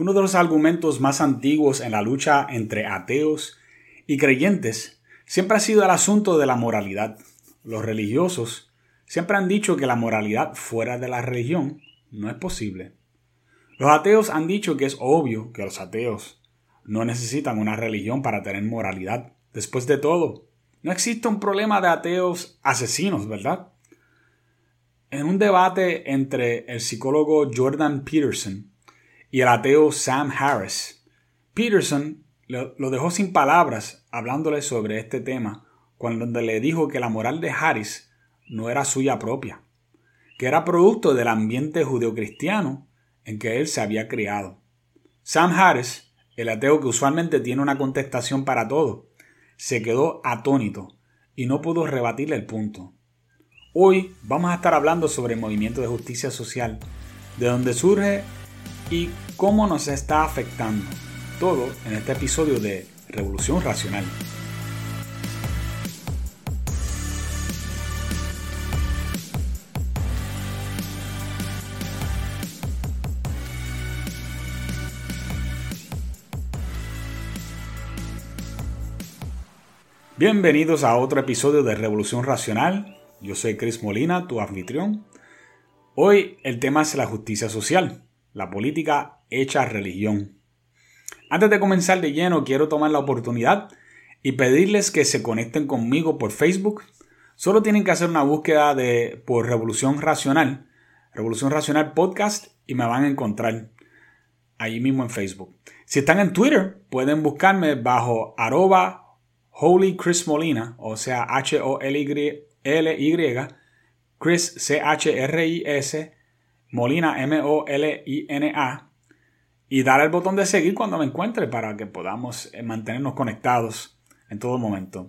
Uno de los argumentos más antiguos en la lucha entre ateos y creyentes siempre ha sido el asunto de la moralidad. Los religiosos siempre han dicho que la moralidad fuera de la religión no es posible. Los ateos han dicho que es obvio que los ateos no necesitan una religión para tener moralidad. Después de todo, no existe un problema de ateos asesinos, ¿verdad? En un debate entre el psicólogo Jordan Peterson y el ateo Sam Harris, Peterson lo dejó sin palabras hablándole sobre este tema cuando le dijo que la moral de Harris no era suya propia, que era producto del ambiente judeocristiano en que él se había criado. Sam Harris, el ateo que usualmente tiene una contestación para todo, se quedó atónito y no pudo rebatirle el punto. Hoy vamos a estar hablando sobre el movimiento de justicia social, de dónde surge y cómo nos está afectando. Todo en este episodio de Revolución Racional. Bienvenidos a otro episodio de Revolución Racional. Yo soy Chris Molina, tu anfitrión. Hoy el tema es la justicia social, la política hecha religión. Antes de comenzar de lleno, quiero tomar la oportunidad y pedirles que se conecten conmigo por Facebook. Solo tienen que hacer una búsqueda de por Revolución Racional, Revolución Racional Podcast y me van a encontrar ahí mismo en Facebook. Si están en Twitter, pueden buscarme bajo arroba Holy Chris Molina, o sea, H-O-L-Y, Chris C-H-R-I-S, Molina M-O-L-I-N-A, y dar el botón de seguir cuando me encuentre para que podamos eh, mantenernos conectados en todo momento.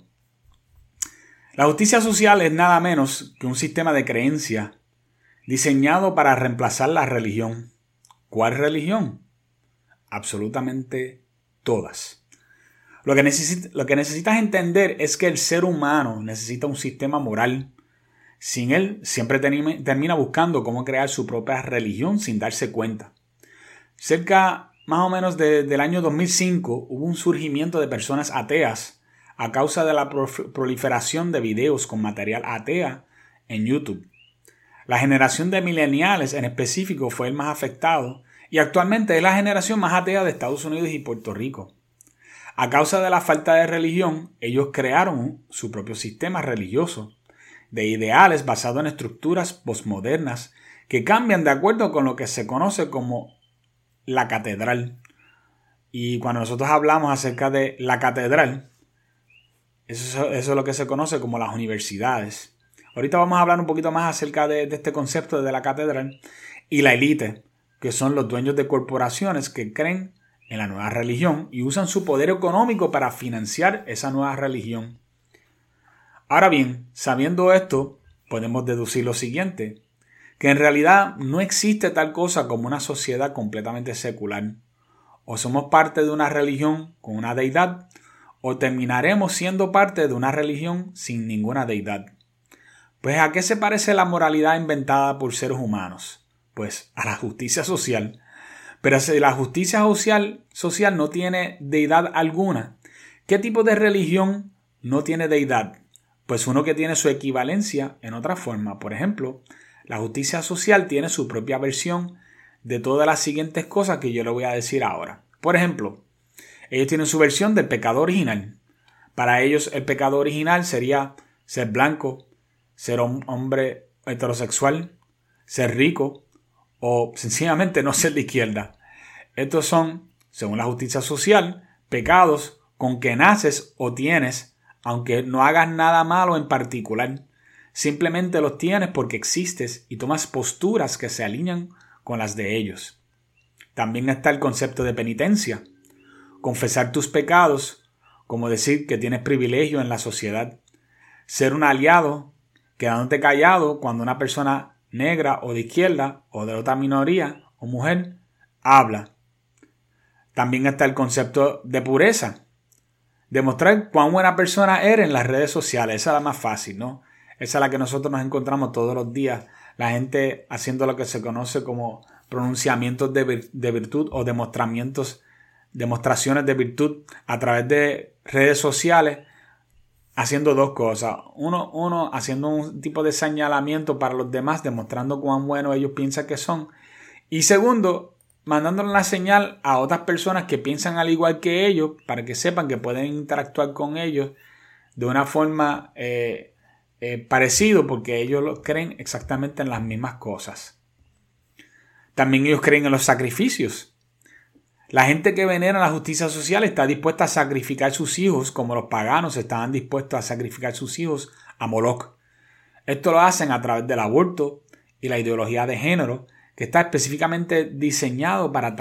La justicia social es nada menos que un sistema de creencia diseñado para reemplazar la religión. ¿Cuál religión? Absolutamente todas. Lo que necesitas entender es que el ser humano necesita un sistema moral. Sin él, siempre termina buscando cómo crear su propia religión sin darse cuenta. Cerca más o menos del año 2005 hubo un surgimiento de personas ateas a causa de la proliferación de videos con material atea en YouTube. La generación de millennials en específico fue el más afectado y actualmente es la generación más atea de Estados Unidos y Puerto Rico. A causa de la falta de religión, ellos crearon su propio sistema religioso, de ideales basados en estructuras posmodernas que cambian de acuerdo con lo que se conoce como la catedral. Y cuando nosotros hablamos acerca de la catedral, eso, es lo que se conoce como las universidades. Ahorita vamos a hablar un poquito más acerca de, de este concepto de la catedral y la élite, que son los dueños de corporaciones que creen en la nueva religión y usan su poder económico para financiar esa nueva religión. Ahora bien, sabiendo esto, podemos deducir lo siguiente, que en realidad no existe tal cosa como una sociedad completamente secular. O somos parte de una religión con una deidad, o terminaremos siendo parte de una religión sin ninguna deidad. Pues ¿a qué se parece la moralidad inventada por seres humanos? Pues a la justicia social, pero si la justicia social, social no tiene deidad alguna, ¿qué tipo de religión no tiene deidad? Pues uno que tiene su equivalencia en otra forma. Por ejemplo, la justicia social tiene su propia versión de todas las siguientes cosas que yo le voy a decir ahora. Por ejemplo, ellos tienen su versión del pecado original. Para ellos el pecado original sería ser blanco, ser un hombre heterosexual, ser rico, o sencillamente no ser de izquierda. Estos son, según la justicia social, pecados con que naces o tienes, aunque no hagas nada malo en particular. Simplemente los tienes porque existes y tomas posturas que se alinean con las de ellos. También está el concepto de penitencia. Confesar tus pecados, como decir que tienes privilegio en la sociedad. Ser un aliado, quedándote callado cuando una persona negra o de izquierda o de otra minoría o mujer habla. También está el concepto de pureza. Demostrar cuán buena persona eres en las redes sociales. Esa es la más fácil, ¿no? Esa es la que nosotros nos encontramos todos los días. La gente haciendo lo que se conoce como pronunciamientos de, de virtud o demostramientos, demostraciones de virtud a través de redes sociales haciendo dos cosas. Uno, uno, haciendo un tipo de señalamiento para los demás, demostrando cuán buenos ellos piensan que son. Y segundo, mandándole una señal a otras personas que piensan al igual que ellos, para que sepan que pueden interactuar con ellos de una forma eh, eh, parecida, porque ellos creen exactamente en las mismas cosas. También ellos creen en los sacrificios. La gente que venera la justicia social está dispuesta a sacrificar sus hijos como los paganos estaban dispuestos a sacrificar sus hijos a Moloch. Esto lo hacen a través del aborto y la ideología de género está específicamente diseñado para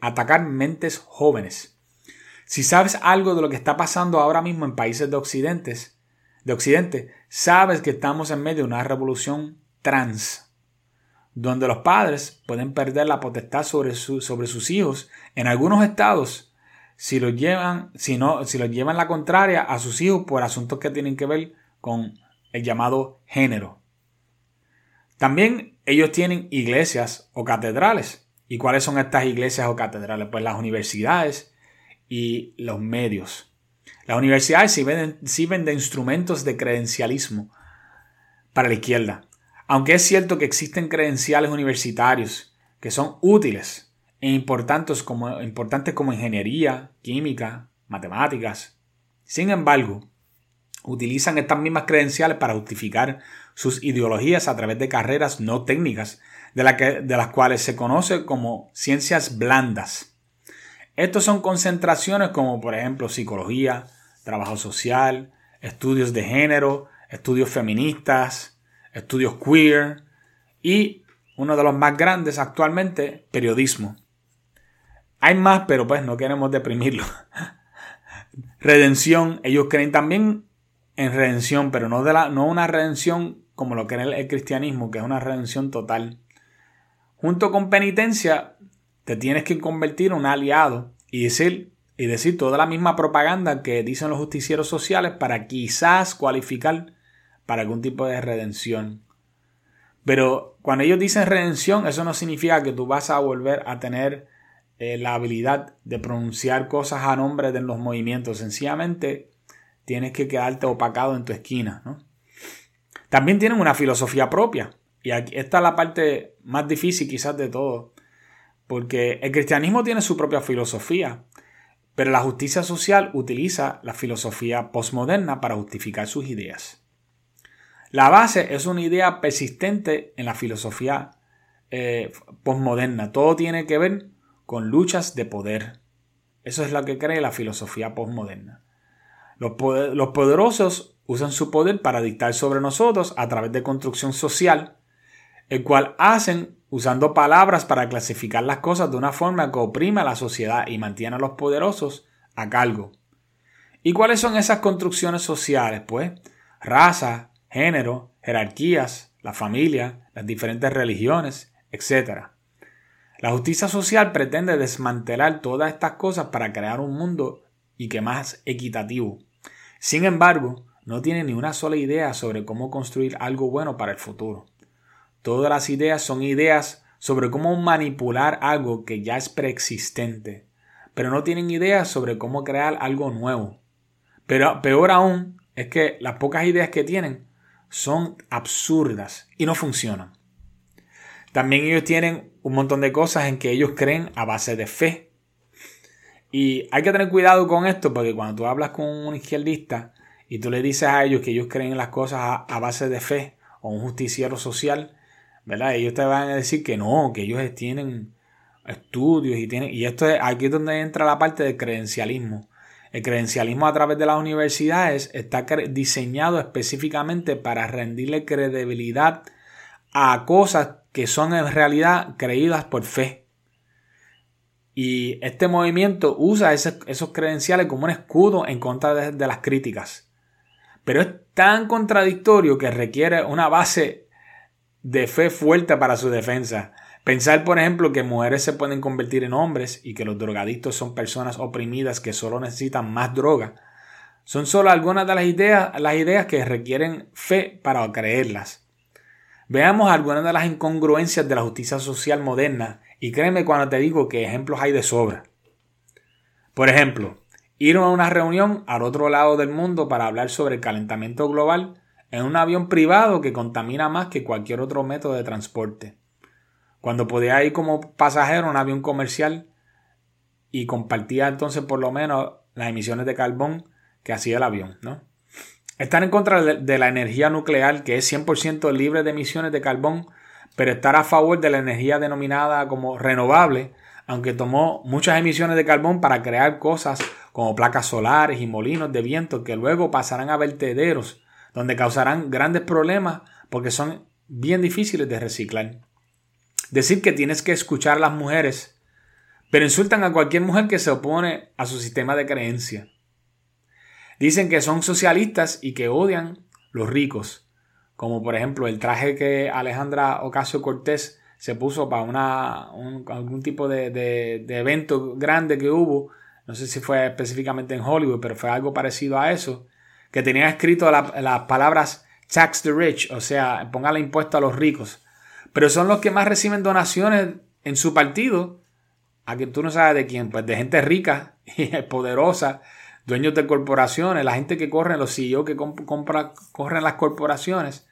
atacar, mentes jóvenes. Si sabes algo de lo que está pasando ahora mismo en países de, occidentes, de Occidente, sabes que estamos en medio de una revolución trans donde los padres pueden perder la potestad sobre, sobre sus hijos. En algunos estados, si los llevan, si no, si los llevan la contraria a sus hijos por asuntos que tienen que ver con el llamado género. También ellos tienen iglesias o catedrales. ¿Y cuáles son estas iglesias o catedrales? Pues las universidades y los medios. Las universidades sirven de instrumentos de credencialismo para la izquierda. Aunque es cierto que existen credenciales universitarios que son útiles e importantes como, importantes como ingeniería, química, matemáticas, sin embargo, utilizan estas mismas credenciales para justificar sus ideologías a través de carreras no técnicas, de, de las cuales se conoce como ciencias blandas. Estos son concentraciones como por ejemplo psicología, trabajo social, estudios de género, estudios feministas, estudios queer y uno de los más grandes actualmente, periodismo. Hay más, pero pues no queremos deprimirlo. redención, ellos creen también en redención, pero no, de la, no una redención como lo cree el, el cristianismo, que es una redención total. Junto con penitencia, te tienes que convertir en un aliado y decir, y decir toda la misma propaganda que dicen los justicieros sociales para quizás cualificar para algún tipo de redención. Pero cuando ellos dicen redención, eso no significa que tú vas a volver a tener eh, la habilidad de pronunciar cosas a nombre de los movimientos. Sencillamente tienes que quedarte opacado en tu esquina. También tienen una filosofía propia. Y aquí, esta es la parte más difícil quizás de todo. Porque el cristianismo tiene su propia filosofía. Pero la justicia social utiliza la filosofía postmoderna para justificar sus ideas. La base es una idea persistente en la filosofía eh, postmoderna. Todo tiene que ver con luchas de poder. Eso es lo que cree la filosofía postmoderna. Los, los poderosos usan su poder para dictar sobre nosotros a través de construcción social, el cual hacen usando palabras para clasificar las cosas de una forma que oprime a la sociedad y mantiene a los poderosos a cargo. ¿Y cuáles son esas construcciones sociales? Pues raza, género, jerarquías, la familia, las diferentes religiones, etc. La justicia social pretende desmantelar todas estas cosas para crear un mundo y que más equitativo. Sin embargo, no tiene ni una sola idea sobre cómo construir algo bueno para el futuro. Todas las ideas son ideas sobre cómo manipular algo que ya es preexistente, pero no tienen ideas sobre cómo crear algo nuevo. Pero peor aún es que las pocas ideas que tienen son absurdas y no funcionan. También ellos tienen un montón de cosas en que ellos creen a base de fe. Y hay que tener cuidado con esto porque cuando tú hablas con un izquierdista y tú le dices a ellos que ellos creen en las cosas a, base de fe o un justiciero social, ¿verdad? Ellos te van a decir que no, que ellos tienen estudios y tienen... Y esto es, aquí es donde entra la parte del credencialismo. El credencialismo a través de las universidades está diseñado específicamente para rendirle credibilidad a cosas que son en realidad creídas por fe. Y este movimiento usa esos credenciales como un escudo en contra de las críticas. Pero es tan contradictorio que requiere una base de fe fuerte para su defensa. Pensar, por ejemplo, que mujeres se pueden convertir en hombres y que los drogadictos son personas oprimidas que solo necesitan más droga, son solo algunas de las ideas, las ideas que requieren fe para creerlas. Veamos algunas de las incongruencias de la justicia social moderna Y créeme cuando te digo que ejemplos hay de sobra. Por ejemplo, ir a una reunión al otro lado del mundo para hablar sobre el calentamiento global en un avión privado que contamina más que cualquier otro método de transporte. Cuando podía ir como pasajero en un avión comercial y compartía entonces por lo menos las emisiones de carbón que hacía el avión, ¿no? Estar en contra de la energía nuclear, que es 100% libre de emisiones de carbón, pero estar a favor de la energía denominada como renovable, aunque tomó muchas emisiones de carbón para crear cosas como placas solares y molinos de viento que luego pasarán a vertederos, donde causarán grandes problemas porque son bien difíciles de reciclar. Decir que tienes que escuchar a las mujeres, pero insultan a cualquier mujer que se opone a su sistema de creencia. Dicen que son socialistas y que odian los ricos, como por ejemplo el traje que Alejandra Ocasio Cortés se puso para una, algún tipo de, evento grande que hubo, no sé si fue específicamente en Hollywood, pero fue algo parecido a eso, que tenía escrito las palabras tax the rich, o sea, póngale impuesto a los ricos, pero son los que más reciben donaciones en su partido, a que tú no sabes de quién, pues de gente rica y poderosa, dueños de corporaciones, la gente que corre, los CEO que compra, corren las corporaciones,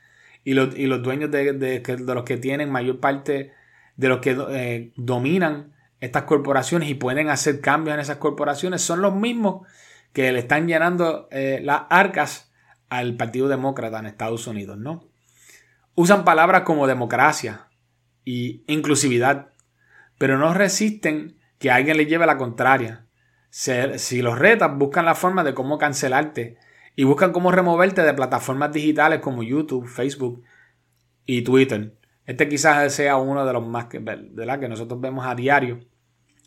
y los, y los dueños de, de, los que tienen mayor parte de los que eh, dominan estas corporaciones y pueden hacer cambios en esas corporaciones son los mismos que le están llenando eh, las arcas al Partido Demócrata en Estados Unidos, ¿no? Usan palabras como democracia y inclusividad, pero no resisten que alguien les lleve la contraria. si los retas, buscan la forma de cómo cancelarte y buscan cómo removerte de plataformas digitales como YouTube, Facebook y Twitter. Este quizás sea uno de los más que, que nosotros vemos a diario.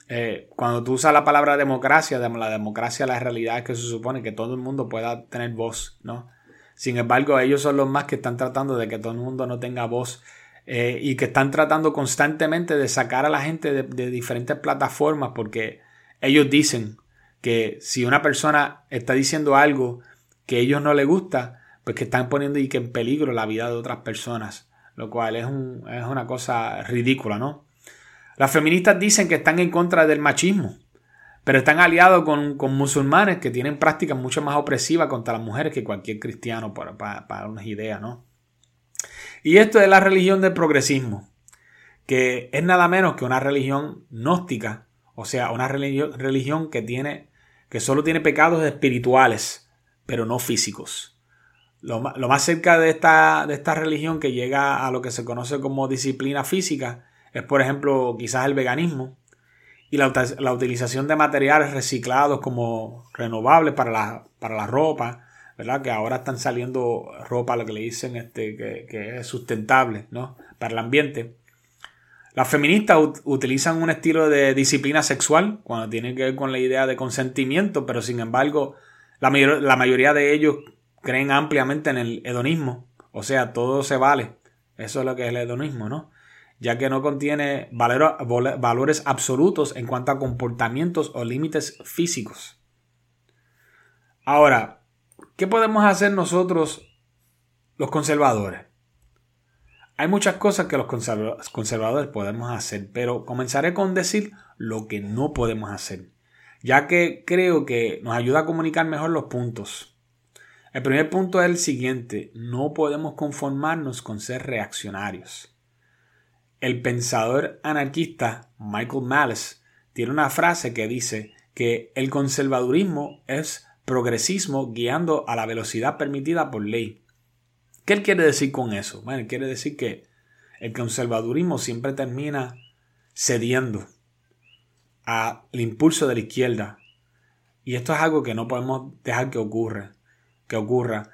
Eh, cuando tú usas la palabra democracia, la democracia, la realidad es que se supone que todo el mundo pueda tener voz, ¿no? Sin embargo, ellos son los más que están tratando de que todo el mundo no tenga voz eh, y que están tratando constantemente de sacar a la gente de diferentes plataformas porque ellos dicen que si una persona está diciendo algo que a ellos no les gusta, pues que están poniendo y que en peligro la vida de otras personas, lo cual es, es una cosa ridícula, ¿no? Las feministas dicen que están en contra del machismo, pero están aliados con, musulmanes que tienen prácticas mucho más opresivas contra las mujeres que cualquier cristiano, para, para, unas ideas, ¿no? Y esto es la religión del progresismo, que es nada menos que una religión gnóstica, o sea, una religión que tiene, que solo tiene pecados espirituales, pero no físicos. Lo, más cerca de esta, de esta religión que llega a lo que se conoce como disciplina física es, por ejemplo, quizás el veganismo y la, utilización de materiales reciclados como renovables para la, para la ropa, ¿verdad? Que ahora están saliendo ropa, lo que le dicen este, que, es sustentable, ¿no? Para el ambiente. Las feministas utilizan un estilo de disciplina sexual cuando tiene que ver con la idea de consentimiento, pero sin embargo la, mayoría de ellos creen ampliamente en el hedonismo, o sea, todo se vale. Eso es lo que es el hedonismo, ¿no? Ya que no contiene valores absolutos en cuanto a comportamientos o límites físicos. Ahora, ¿qué podemos hacer nosotros los conservadores? Hay muchas cosas que los conservadores podemos hacer, pero comenzaré con decir lo que no podemos hacer ya que creo que nos ayuda a comunicar mejor los puntos. El primer punto es el siguiente, no podemos conformarnos con ser reaccionarios. El pensador anarquista Michael Malice tiene una frase que dice que el conservadurismo es progresismo guiando a la velocidad permitida por ley. ¿Qué él quiere decir con eso? Bueno, quiere decir que el conservadurismo siempre termina cediendo al impulso de la izquierda. Y esto es algo que no podemos dejar que ocurra. Que ocurra.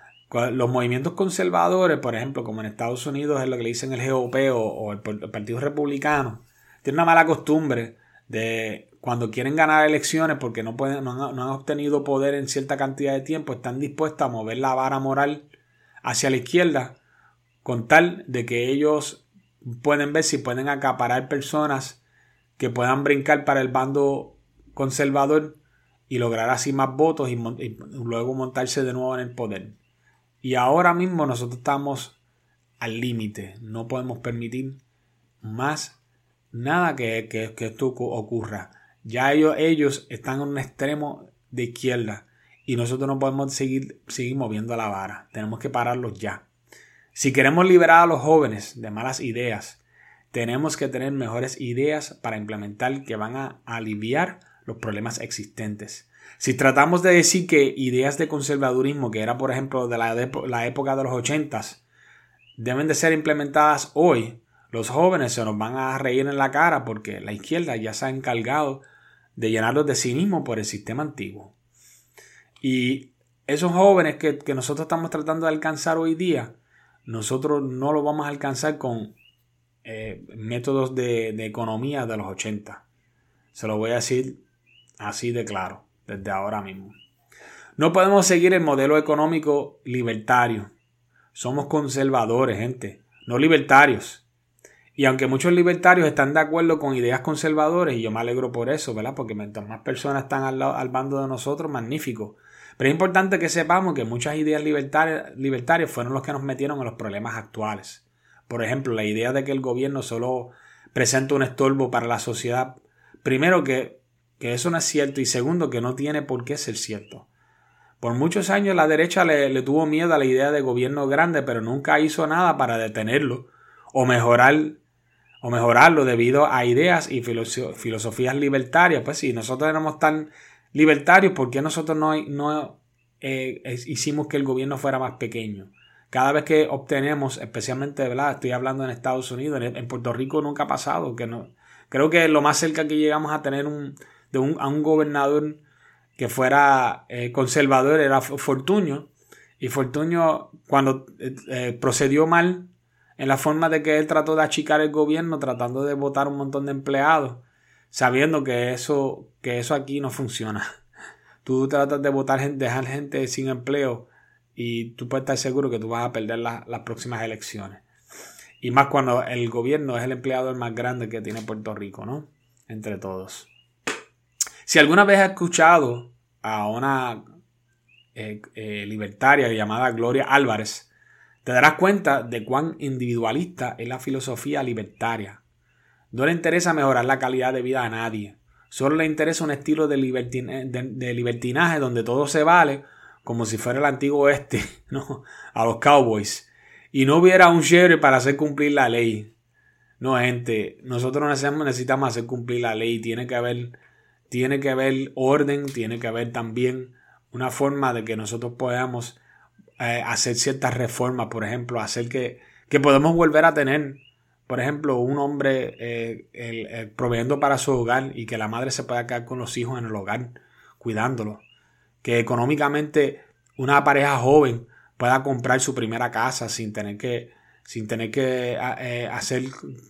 Los movimientos conservadores, por ejemplo, como en Estados Unidos es lo que le dicen el GOP o, el, Partido Republicano, tienen una mala costumbre de cuando quieren ganar elecciones porque no, pueden, no, han, obtenido poder en cierta cantidad de tiempo, están dispuestos a mover la vara moral hacia la izquierda con tal de que ellos pueden ver si pueden acaparar personas que puedan brincar para el bando conservador y lograr así más votos y, luego montarse de nuevo en el poder. Y ahora mismo nosotros estamos al límite, no podemos permitir más nada que, que, esto ocurra. Ya ellos, ellos están en un extremo de izquierda y nosotros no podemos seguir, seguir moviendo la vara. Tenemos que pararlos ya. Si queremos liberar a los jóvenes de malas ideas, tenemos que tener mejores ideas para implementar que van a aliviar los problemas existentes. Si tratamos de decir que ideas de conservadurismo, que era por ejemplo de la, época de los ochentas, deben de ser implementadas hoy, los jóvenes se nos van a reír en la cara porque la izquierda ya se ha encargado de llenarlos de cinismo por el sistema antiguo. Y esos jóvenes que, nosotros estamos tratando de alcanzar hoy día, nosotros no lo vamos a alcanzar con eh, métodos de, economía de los 80. Se lo voy a decir así de claro, desde ahora mismo. No podemos seguir el modelo económico libertario. Somos conservadores, gente, no libertarios. Y aunque muchos libertarios están de acuerdo con ideas conservadoras, y yo me alegro por eso, ¿verdad? Porque mientras más personas están al, al bando de nosotros, magnífico. Pero es importante que sepamos que muchas ideas libertarias, libertarias fueron los que nos metieron en los problemas actuales. Por ejemplo, la idea de que el gobierno solo presenta un estorbo para la sociedad. Primero, que, que eso no es cierto. Y segundo, que no tiene por qué ser cierto. Por muchos años la derecha le, le tuvo miedo a la idea de gobierno grande, pero nunca hizo nada para detenerlo o mejorar o mejorarlo debido a ideas y filosofías libertarias. Pues si nosotros éramos tan libertarios, ¿por qué nosotros no, no eh, hicimos que el gobierno fuera más pequeño? Cada vez que obtenemos, especialmente. Estoy hablando en Estados Unidos, en Puerto Rico nunca ha pasado. Que no, creo que lo más cerca que llegamos a tener un, de un, a un gobernador que fuera eh, conservador era Fortuño. Y Fortuño, cuando eh, procedió mal en la forma de que él trató de achicar el gobierno tratando de votar un montón de empleados, sabiendo que eso, que eso aquí no funciona. Tú tratas de votar, dejar gente sin empleo y tú puedes estar seguro que tú vas a perder las próximas elecciones. Y más cuando el gobierno es el empleador más grande que tiene Puerto Rico, ¿no? Entre todos. Si alguna vez has escuchado a una eh, eh, libertaria llamada Gloria Álvarez, te darás cuenta de cuán individualista es la filosofía libertaria. No le interesa mejorar la calidad de vida a nadie. Solo le interesa un estilo de, libertinaje donde todo se vale como si fuera el antiguo oeste, ¿no? A los cowboys. Y no hubiera un sheriff para hacer cumplir la ley. No, gente, nosotros necesitamos hacer cumplir la ley. Tiene que haber, tiene que haber orden, tiene que haber también una forma de que nosotros podamos eh, hacer ciertas reformas, por ejemplo, hacer que, que podemos volver a tener, por ejemplo, un hombre eh, proveyendo para su hogar y que la madre se pueda quedar con los hijos en el hogar, cuidándolos. Que económicamente una pareja joven pueda comprar su primera casa sin tener que, sin tener que eh, hacer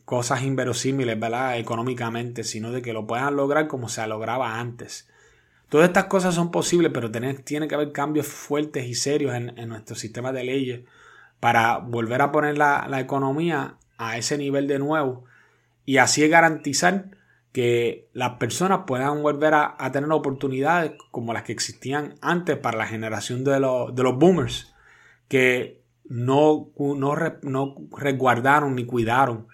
cosas inverosímiles, ¿verdad? Económicamente, sino de que lo puedan lograr como se lograba antes. Todas estas cosas son posibles, pero tiene, que haber cambios fuertes y serios en, nuestro sistema de leyes para volver a poner la, economía a ese nivel de nuevo y así garantizar que las personas puedan volver a, tener oportunidades como las que existían antes para la generación de, los, boomers, que no, no, resguardaron ni cuidaron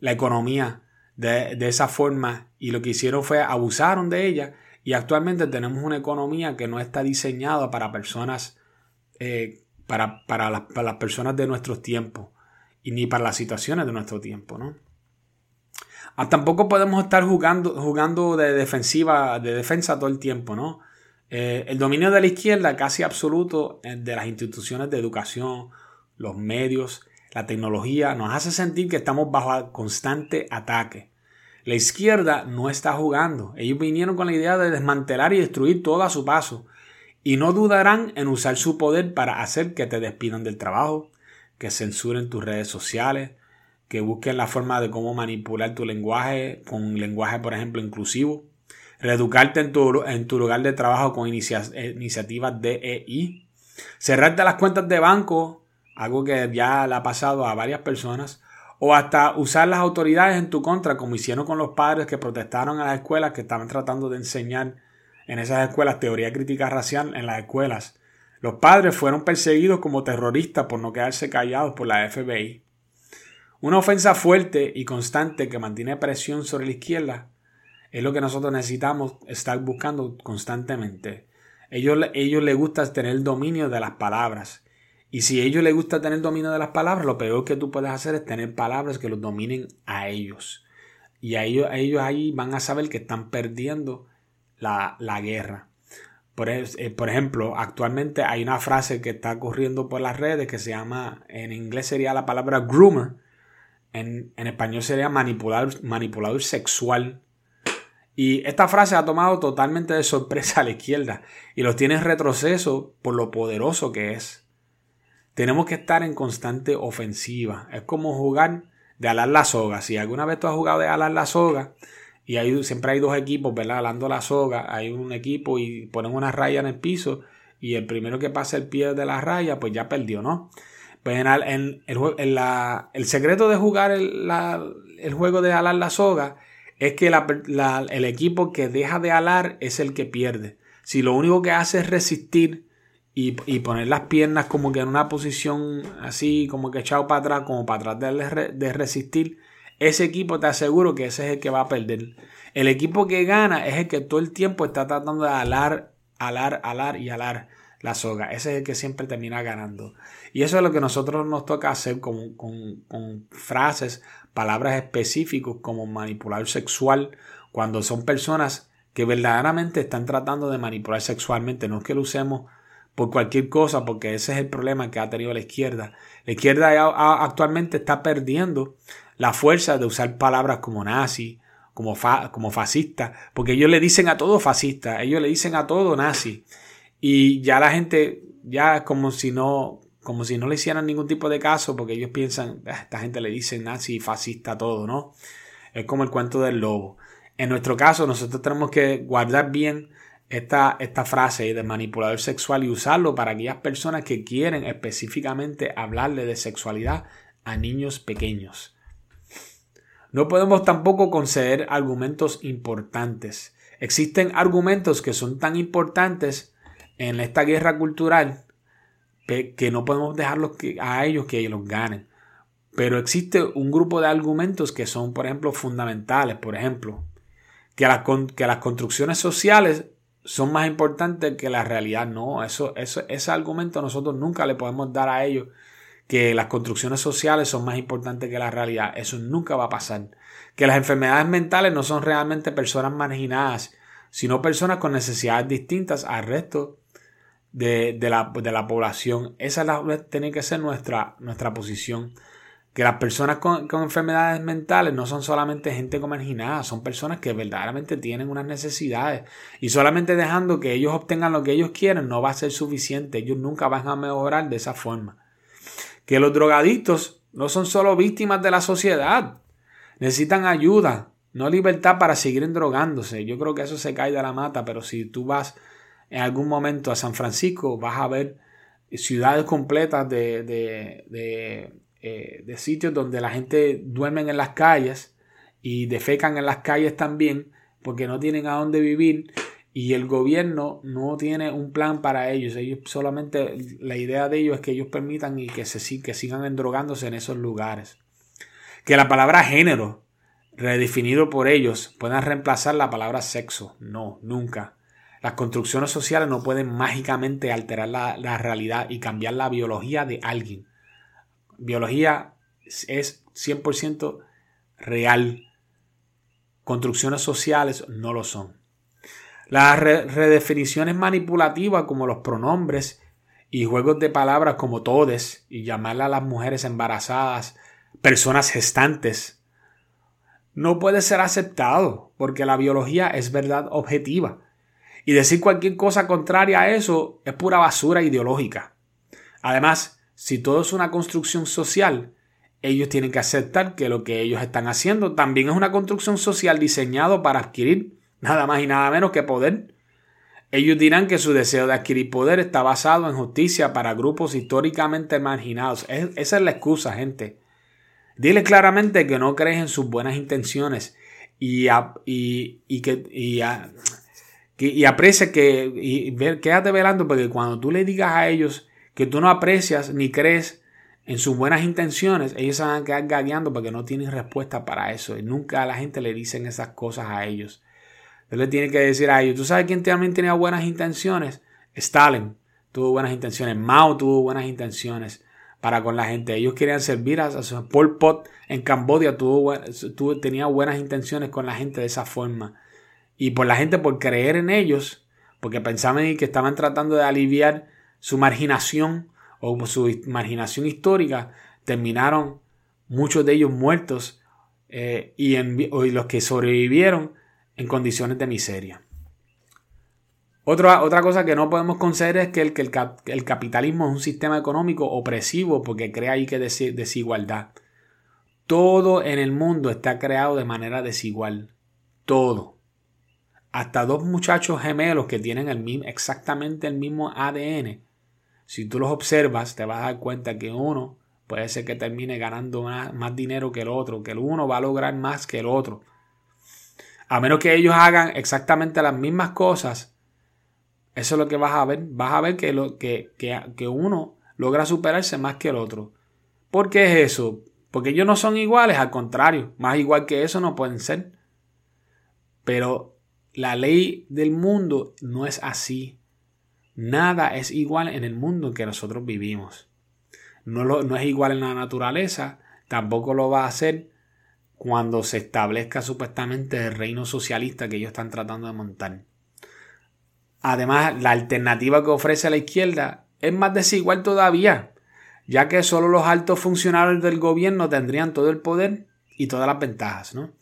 la economía de, de, esa forma y lo que hicieron fue abusaron de ella y actualmente tenemos una economía que no está diseñada para personas, eh, para, para, las, personas de nuestros tiempos y ni para las situaciones de nuestro tiempo, ¿no? Ah, tampoco podemos estar jugando, jugando de defensiva, de defensa todo el tiempo, ¿no? Eh, el dominio de la izquierda casi absoluto de las instituciones de educación, los medios, la tecnología, nos hace sentir que estamos bajo constante ataque. La izquierda no está jugando. Ellos vinieron con la idea de desmantelar y destruir todo a su paso. Y no dudarán en usar su poder para hacer que te despidan del trabajo, que censuren tus redes sociales, que busquen la forma de cómo manipular tu lenguaje con lenguaje, por ejemplo, inclusivo, reeducarte en tu, lugar de trabajo con iniciativas DEI, cerrarte las cuentas de banco, algo que ya le ha pasado a varias personas, o hasta usar las autoridades en tu contra, como hicieron con los padres que protestaron en las escuelas, que estaban tratando de enseñar en esas escuelas teoría crítica racial en las escuelas. Los padres fueron perseguidos como terroristas por no quedarse callados por la FBI. Una ofensa fuerte y constante que mantiene presión sobre la izquierda es lo que nosotros necesitamos estar buscando constantemente. Ellos, ellos les gusta tener dominio de las palabras. Y si a ellos les gusta tener dominio de las palabras, lo peor que tú puedes hacer es tener palabras que los dominen a ellos. Y a ellos, ellos ahí van a saber que están perdiendo la, guerra. Por, eh, por, ejemplo, actualmente hay una frase que está corriendo por las redes que se llama, en inglés sería la palabra groomer, en, español sería manipulador, manipulador sexual. Y esta frase ha tomado totalmente de sorpresa a la izquierda y los tiene en retroceso por lo poderoso que es. Tenemos que estar en constante ofensiva. Es como jugar de alar la soga. Si alguna vez tú has jugado de alar la soga y hay, siempre hay dos equipos, ¿verdad? Alando la soga, hay un equipo y ponen una raya en el piso y el primero que pasa el pie de la raya, pues ya perdió, ¿no? Pues en, el, el, secreto de jugar el, juego de alar la soga es que el equipo que deja de alar es el que pierde. Si lo único que hace es resistir y, poner las piernas como que en una posición así, como que echado para atrás, como para tratar de, resistir, ese equipo te aseguro que ese es el que va a perder. El equipo que gana es el que todo el tiempo está tratando de alar, alar, alar y alar la soga. Ese es el que siempre termina ganando. Y eso es lo que nosotros nos toca hacer con, con, frases, palabras específicas como manipular sexual, cuando son personas que verdaderamente están tratando de manipular sexualmente. No es que lo usemos por cualquier cosa, porque ese es el problema que ha tenido la izquierda. La izquierda actualmente está perdiendo la fuerza de usar palabras como nazi, como, como fascista, porque ellos le dicen a todo fascista, ellos le dicen a todo nazi. Y ya la gente, ya como si no, como si no le hicieran ningún tipo de caso, porque ellos piensan, ah, esta gente le dice nazi, fascista, todo, ¿no? Es como el cuento del lobo. En nuestro caso, nosotros tenemos que guardar bien esta, esta frase de manipulador sexual y usarlo para aquellas personas que quieren específicamente hablarle de sexualidad a niños pequeños. No podemos tampoco conceder argumentos importantes. Existen argumentos que son tan importantes en esta guerra cultural que no podemos dejarlos a ellos que ellos ganen. Pero existe un grupo de argumentos que son, por ejemplo, fundamentales. Por ejemplo, que las, que las construcciones sociales son más importantes que la realidad. No, eso, eso, ese argumento nosotros nunca le podemos dar a ellos que las construcciones sociales son más importantes que la realidad. Eso nunca va a pasar. Que las enfermedades mentales no son realmente personas marginadas, sino personas con necesidades distintas al resto de, la, población. Esa la, tiene que ser nuestra, nuestra posición. Que las personas con, enfermedades mentales no son solamente gente con marginada, son personas que verdaderamente tienen unas necesidades. Y solamente dejando que ellos obtengan lo que ellos quieren no va a ser suficiente. Ellos nunca van a mejorar de esa forma. Que los drogadictos no son solo víctimas de la sociedad. Necesitan ayuda, no libertad para seguir drogándose. Yo creo que eso se cae de la mata, pero si tú vas en algún momento a San Francisco, vas a ver ciudades completas de, de, eh, de, sitios donde la gente duerme en las calles y defecan en las calles también porque no tienen a dónde vivir y el gobierno no tiene un plan para ellos. Ellos solamente la idea de ellos es que ellos permitan y que, se, que sigan endrogándose en esos lugares. Que la palabra género, redefinido por ellos, pueda reemplazar la palabra sexo. No, nunca. Las construcciones sociales no pueden mágicamente alterar la, realidad y cambiar la biología de alguien. Biología es 100% real. Construcciones sociales no lo son. Las redefiniciones manipulativas como los pronombres y juegos de palabras como todes y llamar a las mujeres embarazadas personas gestantes no puede ser aceptado porque la biología es verdad objetiva y decir cualquier cosa contraria a eso es pura basura ideológica. Además, si todo es una construcción social, ellos tienen que aceptar que lo que ellos están haciendo también es una construcción social diseñado para adquirir nada más y nada menos que poder. Ellos dirán que su deseo de adquirir poder está basado en justicia para grupos históricamente marginados. esa es la excusa, gente. Dile claramente que no crees en sus buenas intenciones y, y, que y aprecia que, y quédate velando porque cuando tú le digas a ellos que tú no aprecias ni crees en sus buenas intenciones, ellos se van a quedar gagueando porque no tienen respuesta para eso. Y nunca a la gente le dicen esas cosas a ellos. Él le tiene que decir a ellos, ¿tú sabes quién también tenía buenas intenciones? Stalin tuvo buenas intenciones, Mao tuvo buenas intenciones para con la gente. Ellos querían servir a, a Pol Pot en Camboya tuvo, tuvo, tenía buenas intenciones con la gente de esa forma. Y por la gente, por creer en ellos, porque pensaban que estaban tratando de aliviar su marginación o su marginación histórica, terminaron muchos de ellos muertos eh, y, los que sobrevivieron en condiciones de miseria. Otra, otra cosa que no podemos conceder es que, el, que el, capitalismo es un sistema económico opresivo porque crea ahí que desigualdad. Todo en el mundo está creado de manera desigual. Todo. Hasta dos muchachos gemelos que tienen el mismo, exactamente el mismo ADN si tú los observas, te vas a dar cuenta que uno puede ser que termine ganando más, dinero que el otro, que el uno va a lograr más que el otro. A menos que ellos hagan exactamente las mismas cosas, eso es lo que vas a ver. Vas a ver que, lo, que, que, uno logra superarse más que el otro. ¿Por qué es eso? Porque ellos no son iguales, al contrario, más igual que eso no pueden ser. Pero la ley del mundo no es así. Nada es igual en el mundo en que nosotros vivimos. No, no es igual en la naturaleza, tampoco lo va a ser cuando se establezca supuestamente el reino socialista que ellos están tratando de montar. Además, la alternativa que ofrece la izquierda es más desigual todavía, ya que solo los altos funcionarios del gobierno tendrían todo el poder y todas las ventajas, ¿no?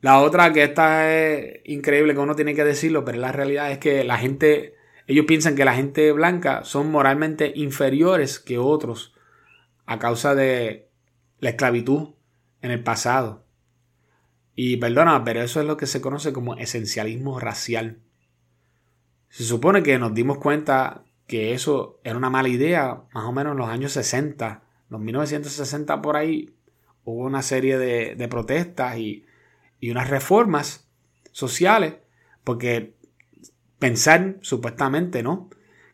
La otra que esta es increíble que uno tiene que decirlo, pero la realidad es que la gente ellos piensan que la gente blanca son moralmente inferiores que otros a causa de la esclavitud en el pasado. Y perdona, pero eso es lo que se conoce como esencialismo racial. Se supone que nos dimos cuenta que eso era una mala idea más o menos en los años 60, los 1960 por ahí hubo una serie de, protestas y, y unas reformas sociales porque pensar, supuestamente, ¿no?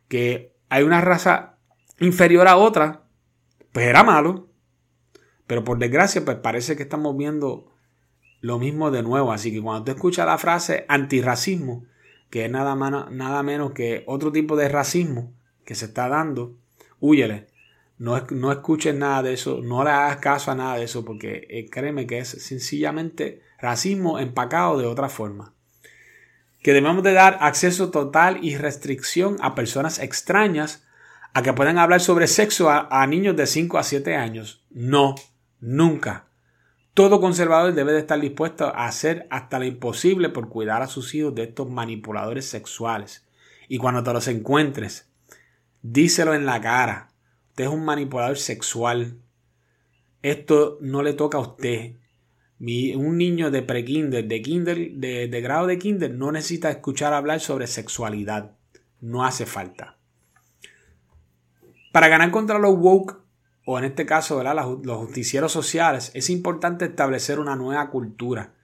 Que hay una raza inferior a otra, pues era malo. Pero por desgracia, pues parece que estamos viendo lo mismo de nuevo. Así que cuando tú escuchas la frase antirracismo, que es nada, nada menos que otro tipo de racismo que se está dando, huyele. No, no escuches nada de eso, no le hagas caso a nada de eso, porque eh, créeme que es sencillamente racismo empacado de otra forma que debemos de dar acceso total y restricción a personas extrañas a que puedan hablar sobre sexo a, niños de 5 a 7 años. No, nunca. Todo conservador debe de estar dispuesto a hacer hasta lo imposible por cuidar a sus hijos de estos manipuladores sexuales. Y cuando te los encuentres, díselo en la cara. Usted es un manipulador sexual. Esto no le toca a usted un niño de pre-kinder, de, kinder, de, grado de kinder, no necesita escuchar hablar sobre sexualidad. No hace falta. Para ganar contra los woke, o en este caso los justicieros sociales, es importante establecer una nueva cultura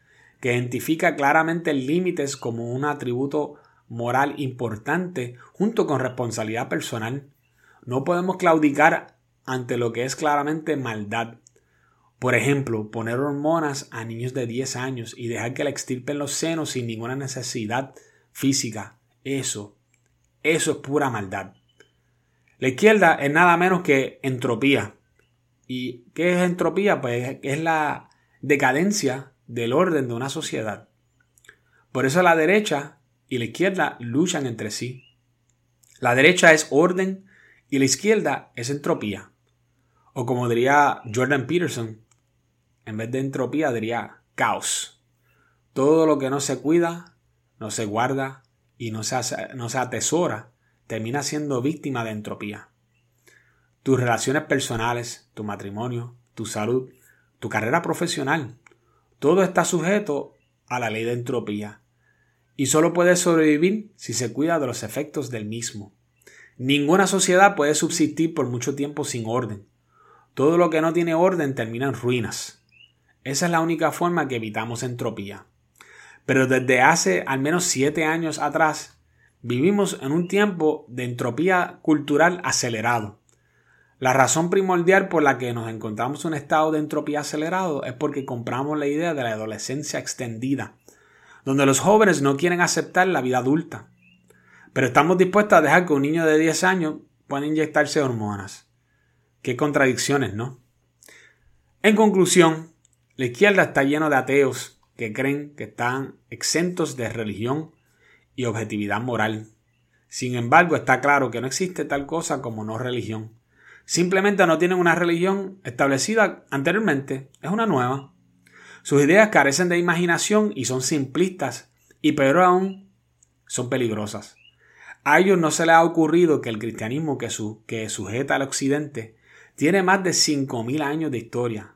que identifica claramente límites como un atributo moral importante junto con responsabilidad personal. No podemos claudicar ante lo que es claramente maldad por ejemplo, poner hormonas a niños de 10 años y dejar que la extirpen los senos sin ninguna necesidad física. Eso, eso es pura maldad. La izquierda es nada menos que entropía. ¿Y qué es entropía? Pues es la decadencia del orden de una sociedad. Por eso la derecha y la izquierda luchan entre sí. La derecha es orden y la izquierda es entropía. O como diría Jordan Peterson, en vez de entropía diría caos. Todo lo que no se cuida, no se guarda y no se, no se atesora termina siendo víctima de entropía. Tus relaciones personales, tu matrimonio, tu salud, tu carrera profesional, todo está sujeto a la ley de entropía y solo puede sobrevivir si se cuida de los efectos del mismo. Ninguna sociedad puede subsistir por mucho tiempo sin orden. Todo lo que no tiene orden termina en ruinas. Esa es la única forma que evitamos entropía. Pero desde hace al menos siete años atrás, vivimos en un tiempo de entropía cultural acelerado. La razón primordial por la que nos encontramos en un estado de entropía acelerado es porque compramos la idea de la adolescencia extendida, donde los jóvenes no quieren aceptar la vida adulta. Pero estamos dispuestos a dejar que un niño de 10 años pueda inyectarse hormonas. Qué contradicciones, ¿no? En conclusión, la izquierda está llena de ateos que creen que están exentos de religión y objetividad moral. Sin embargo, está claro que no existe tal cosa como no religión. Simplemente no tienen una religión establecida anteriormente, es una nueva. Sus ideas carecen de imaginación y son simplistas, y peor aún, son peligrosas. A ellos no se les ha ocurrido que el cristianismo que, que sujeta al occidente tiene más de 5.000 años de historia.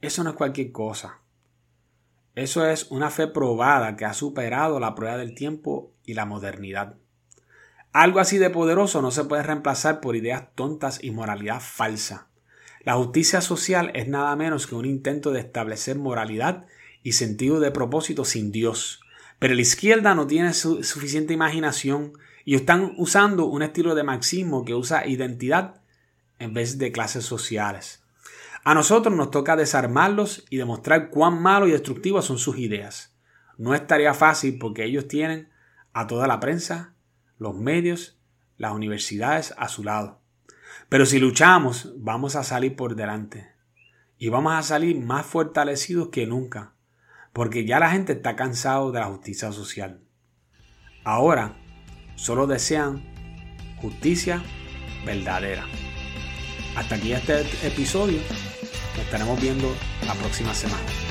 Eso no es cualquier cosa. Eso es una fe probada que ha superado la prueba del tiempo y la modernidad. Algo así de poderoso no se puede reemplazar por ideas tontas y moralidad falsa. La justicia social es nada menos que un intento de establecer moralidad y sentido de propósito sin Dios. Pero la izquierda no tiene suficiente imaginación y están usando un estilo de marxismo que usa identidad en vez de clases sociales. A nosotros nos toca desarmarlos y demostrar cuán malos y destructivas son sus ideas. No es tarea fácil porque ellos tienen a toda la prensa, los medios, las universidades a su lado. Pero si luchamos, vamos a salir por delante. Y vamos a salir más fortalecidos que nunca, porque ya la gente está cansado de la justicia social. Ahora, solo desean justicia verdadera. Hasta aquí este episodio. Nos estaremos viendo la próxima semana.